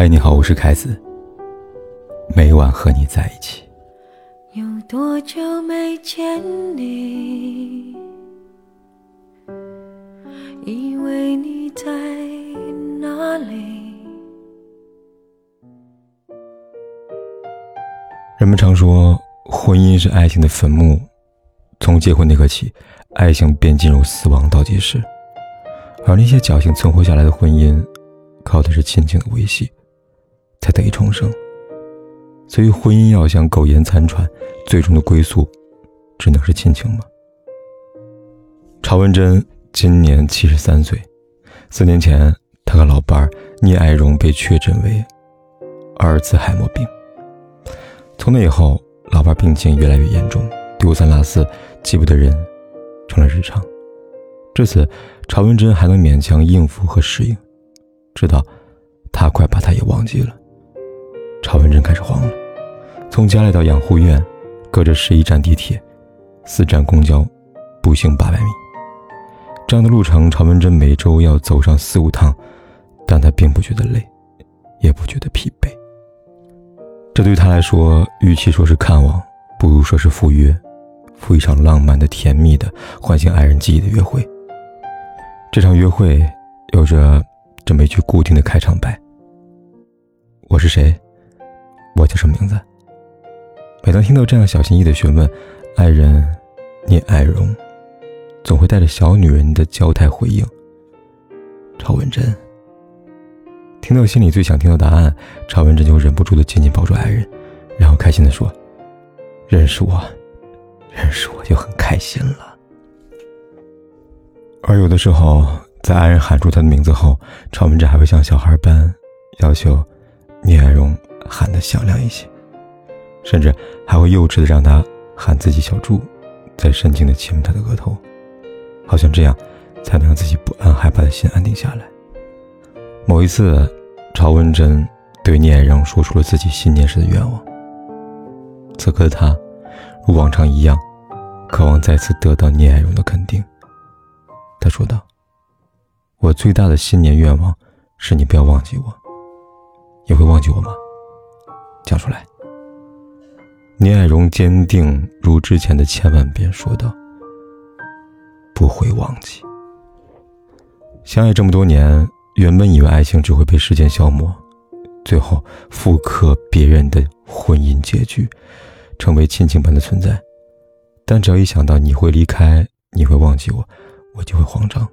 嗨，你好，我是凯子。每晚和你在一起。有多久没见你？以为你在哪里？人们常说，婚姻是爱情的坟墓，从结婚那刻起，爱情便进入死亡倒计时。而那些侥幸存活下来的婚姻，靠的是亲情的维系。才得以重生。所以，婚姻要想苟延残喘，最终的归宿，只能是亲情吗？曹文珍今年七十三岁，四年前，他和老伴聂爱荣被确诊为阿尔茨海默病。从那以后，老伴病情越来越严重，丢三落四、记不得人，成了日常。至此，曹文珍还能勉强应付和适应，直到他快把他也忘记了。文珍开始慌了，从家里到养护院，隔着十一站地铁，四站公交，步行八百米。这样的路程，常文珍每周要走上四五趟，但他并不觉得累，也不觉得疲惫。这对他来说，与其说是看望，不如说是赴约，赴一场浪漫的、甜蜜的、唤醒爱人记忆的约会。这场约会有着这么一句固定的开场白：“我是谁？”我叫什么名字？每当听到这样小心翼翼的询问，爱人聂爱荣总会带着小女人的娇态回应：“赵文珍。”听到心里最想听到答案，赵文珍就忍不住的紧紧抱住爱人，然后开心的说：“认识我，认识我就很开心了。”而有的时候，在爱人喊出他的名字后，赵文珍还会像小孩般要求聂爱荣。喊得响亮一些，甚至还会幼稚的让他喊自己小猪，再深情的亲吻他的额头，好像这样才能让自己不安害怕的心安定下来。某一次，朝文珍对聂爱荣说出了自己新年时的愿望。此刻的他，如往常一样，渴望再次得到聂爱荣的肯定。他说道：“我最大的新年愿望是你不要忘记我，你会忘记我吗？”讲出来。聂爱荣坚定如之前的千万遍说道：“不会忘记。”相爱这么多年，原本以为爱情只会被时间消磨，最后复刻别人的婚姻结局，成为亲情般的存在。但只要一想到你会离开，你会忘记我，我就会慌张，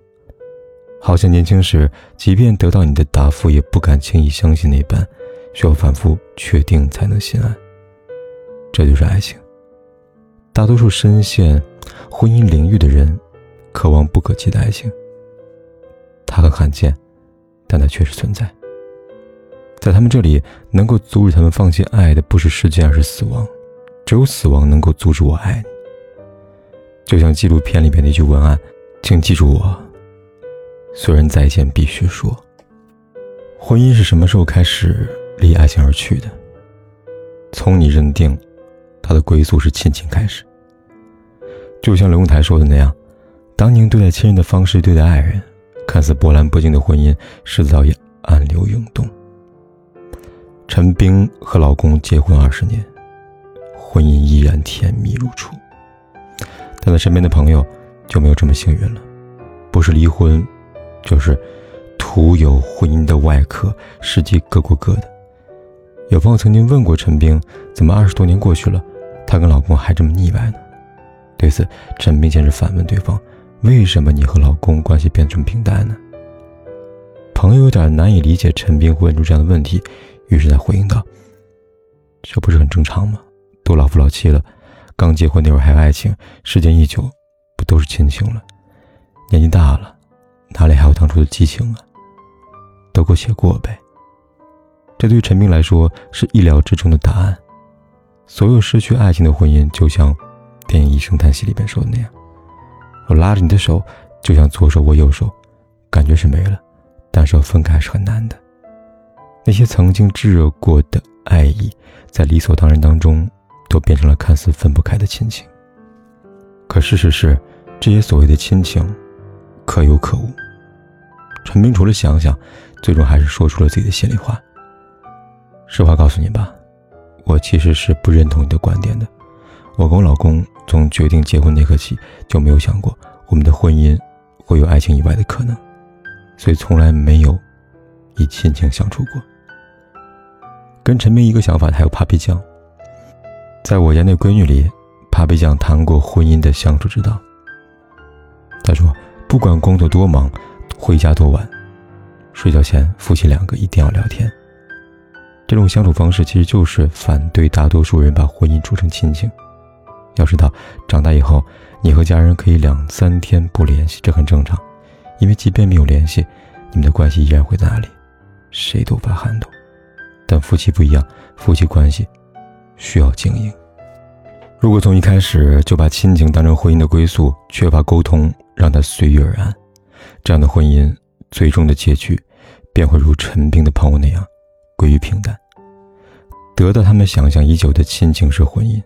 好像年轻时即便得到你的答复，也不敢轻易相信那般。需要反复确定才能心安，这就是爱情。大多数深陷婚姻领域的人，渴望不可及的爱情。它很罕见，但它确实存在。在他们这里，能够阻止他们放弃爱的不是时间，而是死亡。只有死亡能够阻止我爱你。就像纪录片里边那句文案：“请记住我，虽然再见必须说。”婚姻是什么时候开始？离爱情而去的，从你认定他的归宿是亲情开始。就像刘永台说的那样，当你用对待亲人的方式对待爱人，看似波澜不惊的婚姻，迟早已暗流涌动。陈冰和老公结婚二十年，婚姻依然甜蜜如初，但他身边的朋友就没有这么幸运了，不是离婚，就是徒有婚姻的外壳，实际各过各的。有朋友曾经问过陈冰，怎么二十多年过去了，她跟老公还这么腻歪呢？对此，陈冰先是反问对方：“为什么你和老公关系变这么平淡呢？”朋友有点难以理解陈冰会问出这样的问题，于是他回应道：“这不是很正常吗？都老夫老妻了，刚结婚那会儿还有爱情，时间一久，不都是亲情了？年纪大了，哪里还有当初的激情啊？得过且过呗。”这对陈明来说是意料之中的答案。所有失去爱情的婚姻，就像电影《一声叹息》里边说的那样：“我拉着你的手，就像左手握右手，感觉是没了，但是要分开是很难的。”那些曾经炙热过的爱意，在理所当然当中，都变成了看似分不开的亲情。可事实是，这些所谓的亲情，可有可无。陈明除了想想，最终还是说出了自己的心里话。实话告诉你吧，我其实是不认同你的观点的。我跟我老公从决定结婚那刻起就没有想过我们的婚姻会有爱情以外的可能，所以从来没有以亲情相处过。跟陈明一个想法的，还有 Papi 酱。在我家那闺女里，Papi 酱谈过婚姻的相处之道。他说，不管工作多忙，回家多晚，睡觉前夫妻两个一定要聊天。这种相处方式其实就是反对大多数人把婚姻处成亲情。要知道，长大以后，你和家人可以两三天不联系，这很正常，因为即便没有联系，你们的关系依然会在那里，谁都无法撼动。但夫妻不一样，夫妻关系需要经营。如果从一开始就把亲情当成婚姻的归宿，缺乏沟通，让它随遇而安，这样的婚姻最终的结局便会如陈冰的朋友那样，归于平淡，得到他们想象已久的亲情式婚姻。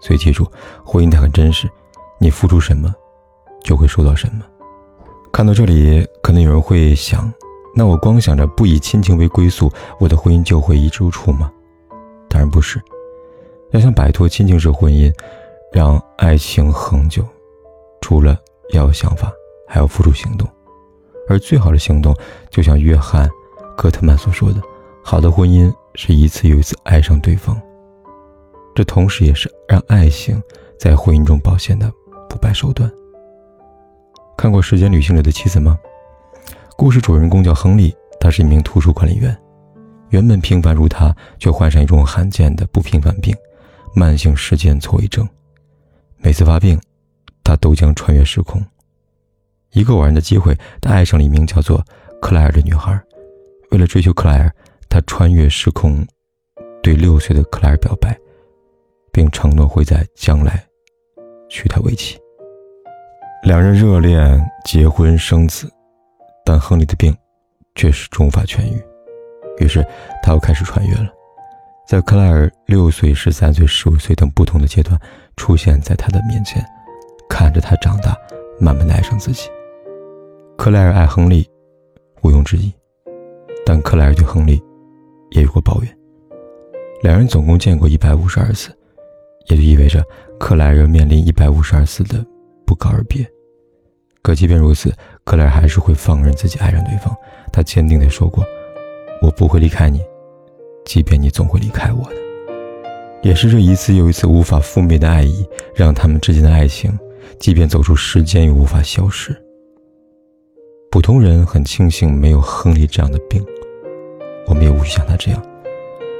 所以记住，婚姻它很真实，你付出什么，就会收到什么。看到这里，可能有人会想，那我光想着不以亲情为归宿，我的婚姻就会一直如初吗？当然不是。要想摆脱亲情式婚姻，让爱情恒久，除了要有想法，还要付出行动。而最好的行动，就像约翰·戈特曼所说的：“好的婚姻是一次又一次爱上对方。”这同时也是让爱情在婚姻中保鲜的不败手段。看过《时间旅行者的妻子》吗？故事主人公叫亨利，他是一名图书管理员。原本平凡如他，却患上一种罕见的不平凡病——慢性时间错位症。每次发病，他都将穿越时空。一个偶然的机会，他爱上了一名叫做克莱尔的女孩。为了追求克莱尔，他穿越时空，对六岁的克莱尔表白。并承诺会在将来娶她为妻。两人热恋、结婚、生子，但亨利的病却始终无法痊愈。于是，他又开始穿越了，在克莱尔六岁、十三岁、十五岁等不同的阶段出现在他的面前，看着他长大，慢慢的爱上自己。克莱尔爱亨利，毋庸置疑，但克莱尔对亨利也有过抱怨。两人总共见过一百五十二次。也就意味着克莱尔面临一百五十二次的不告而别。可即便如此，克莱尔还是会放任自己爱上对方。他坚定地说过：“我不会离开你，即便你总会离开我的。”也是这一次又一次无法覆灭的爱意，让他们之间的爱情，即便走出时间，也无法消失。普通人很庆幸没有亨利这样的病，我们也无需像他这样。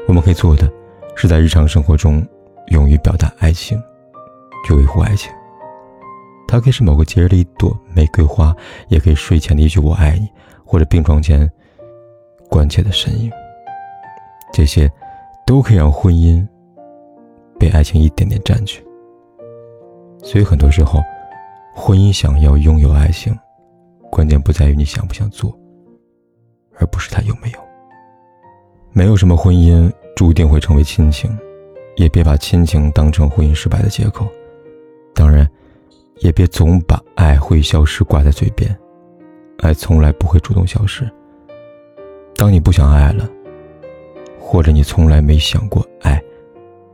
我们可以做的，是在日常生活中。勇于表达爱情，去维护爱情。它可以是某个节日的一朵玫瑰花，也可以睡前的一句“我爱你”，或者病床前关切的身影。这些都可以让婚姻被爱情一点点占据。所以很多时候，婚姻想要拥有爱情，关键不在于你想不想做，而不是他有没有。没有什么婚姻注定会成为亲情。也别把亲情当成婚姻失败的借口，当然，也别总把爱会消失挂在嘴边，爱从来不会主动消失。当你不想爱了，或者你从来没想过爱，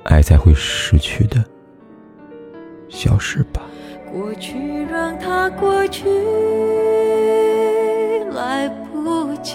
爱才会失去的消失吧。过去让它过去，来不及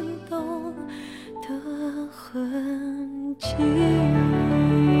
痕迹。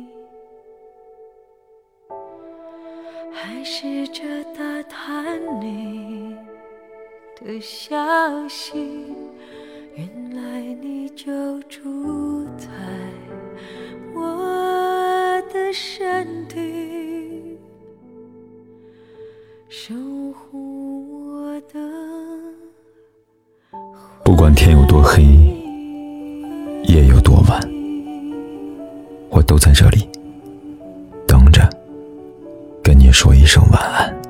试着打探你的消息。原来你就住在我的身体，守护我的。不管天有多黑，夜有多晚，我都在这里说一声晚安。